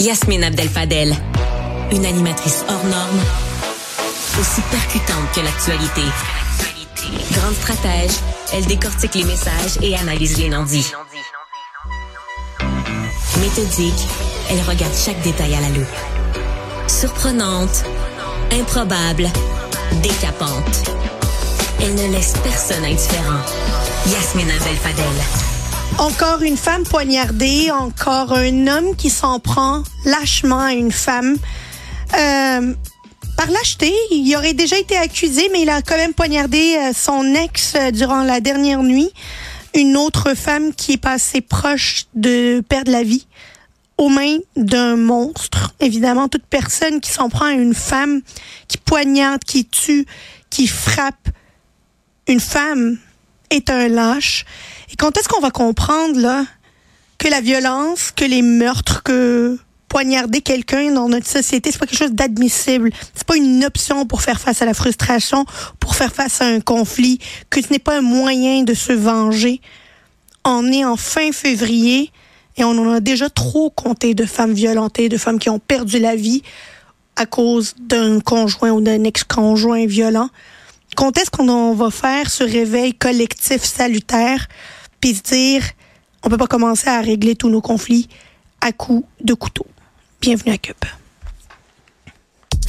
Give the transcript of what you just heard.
Yasmine Abdel-Fadel, une animatrice hors norme, aussi percutante que l'actualité. Grande stratège, elle décortique les messages et analyse les non-dits. Méthodique, elle regarde chaque détail à la loupe. Surprenante, improbable, décapante. Elle ne laisse personne indifférent. Yasmine Abdel-Fadel. Encore une femme poignardée, encore un homme qui s'en prend lâchement à une femme. Euh, par lâcheté, il aurait déjà été accusé, mais il a quand même poignardé euh, son ex euh, durant la dernière nuit. Une autre femme qui est passée proche de perdre la vie aux mains d'un monstre. Évidemment, toute personne qui s'en prend à une femme, qui poignarde, qui tue, qui frappe une femme, est un lâche. Et quand est-ce qu'on va comprendre là que la violence, que les meurtres, que poignarder quelqu'un dans notre société, c'est pas quelque chose d'admissible. C'est pas une option pour faire face à la frustration, pour faire face à un conflit, que ce n'est pas un moyen de se venger. On est en fin février et on en a déjà trop compté de femmes violentées, de femmes qui ont perdu la vie à cause d'un conjoint ou d'un ex-conjoint violent. Quand est-ce qu'on va faire ce réveil collectif salutaire, puis se dire, on peut pas commencer à régler tous nos conflits à coups de couteau. Bienvenue à Cube.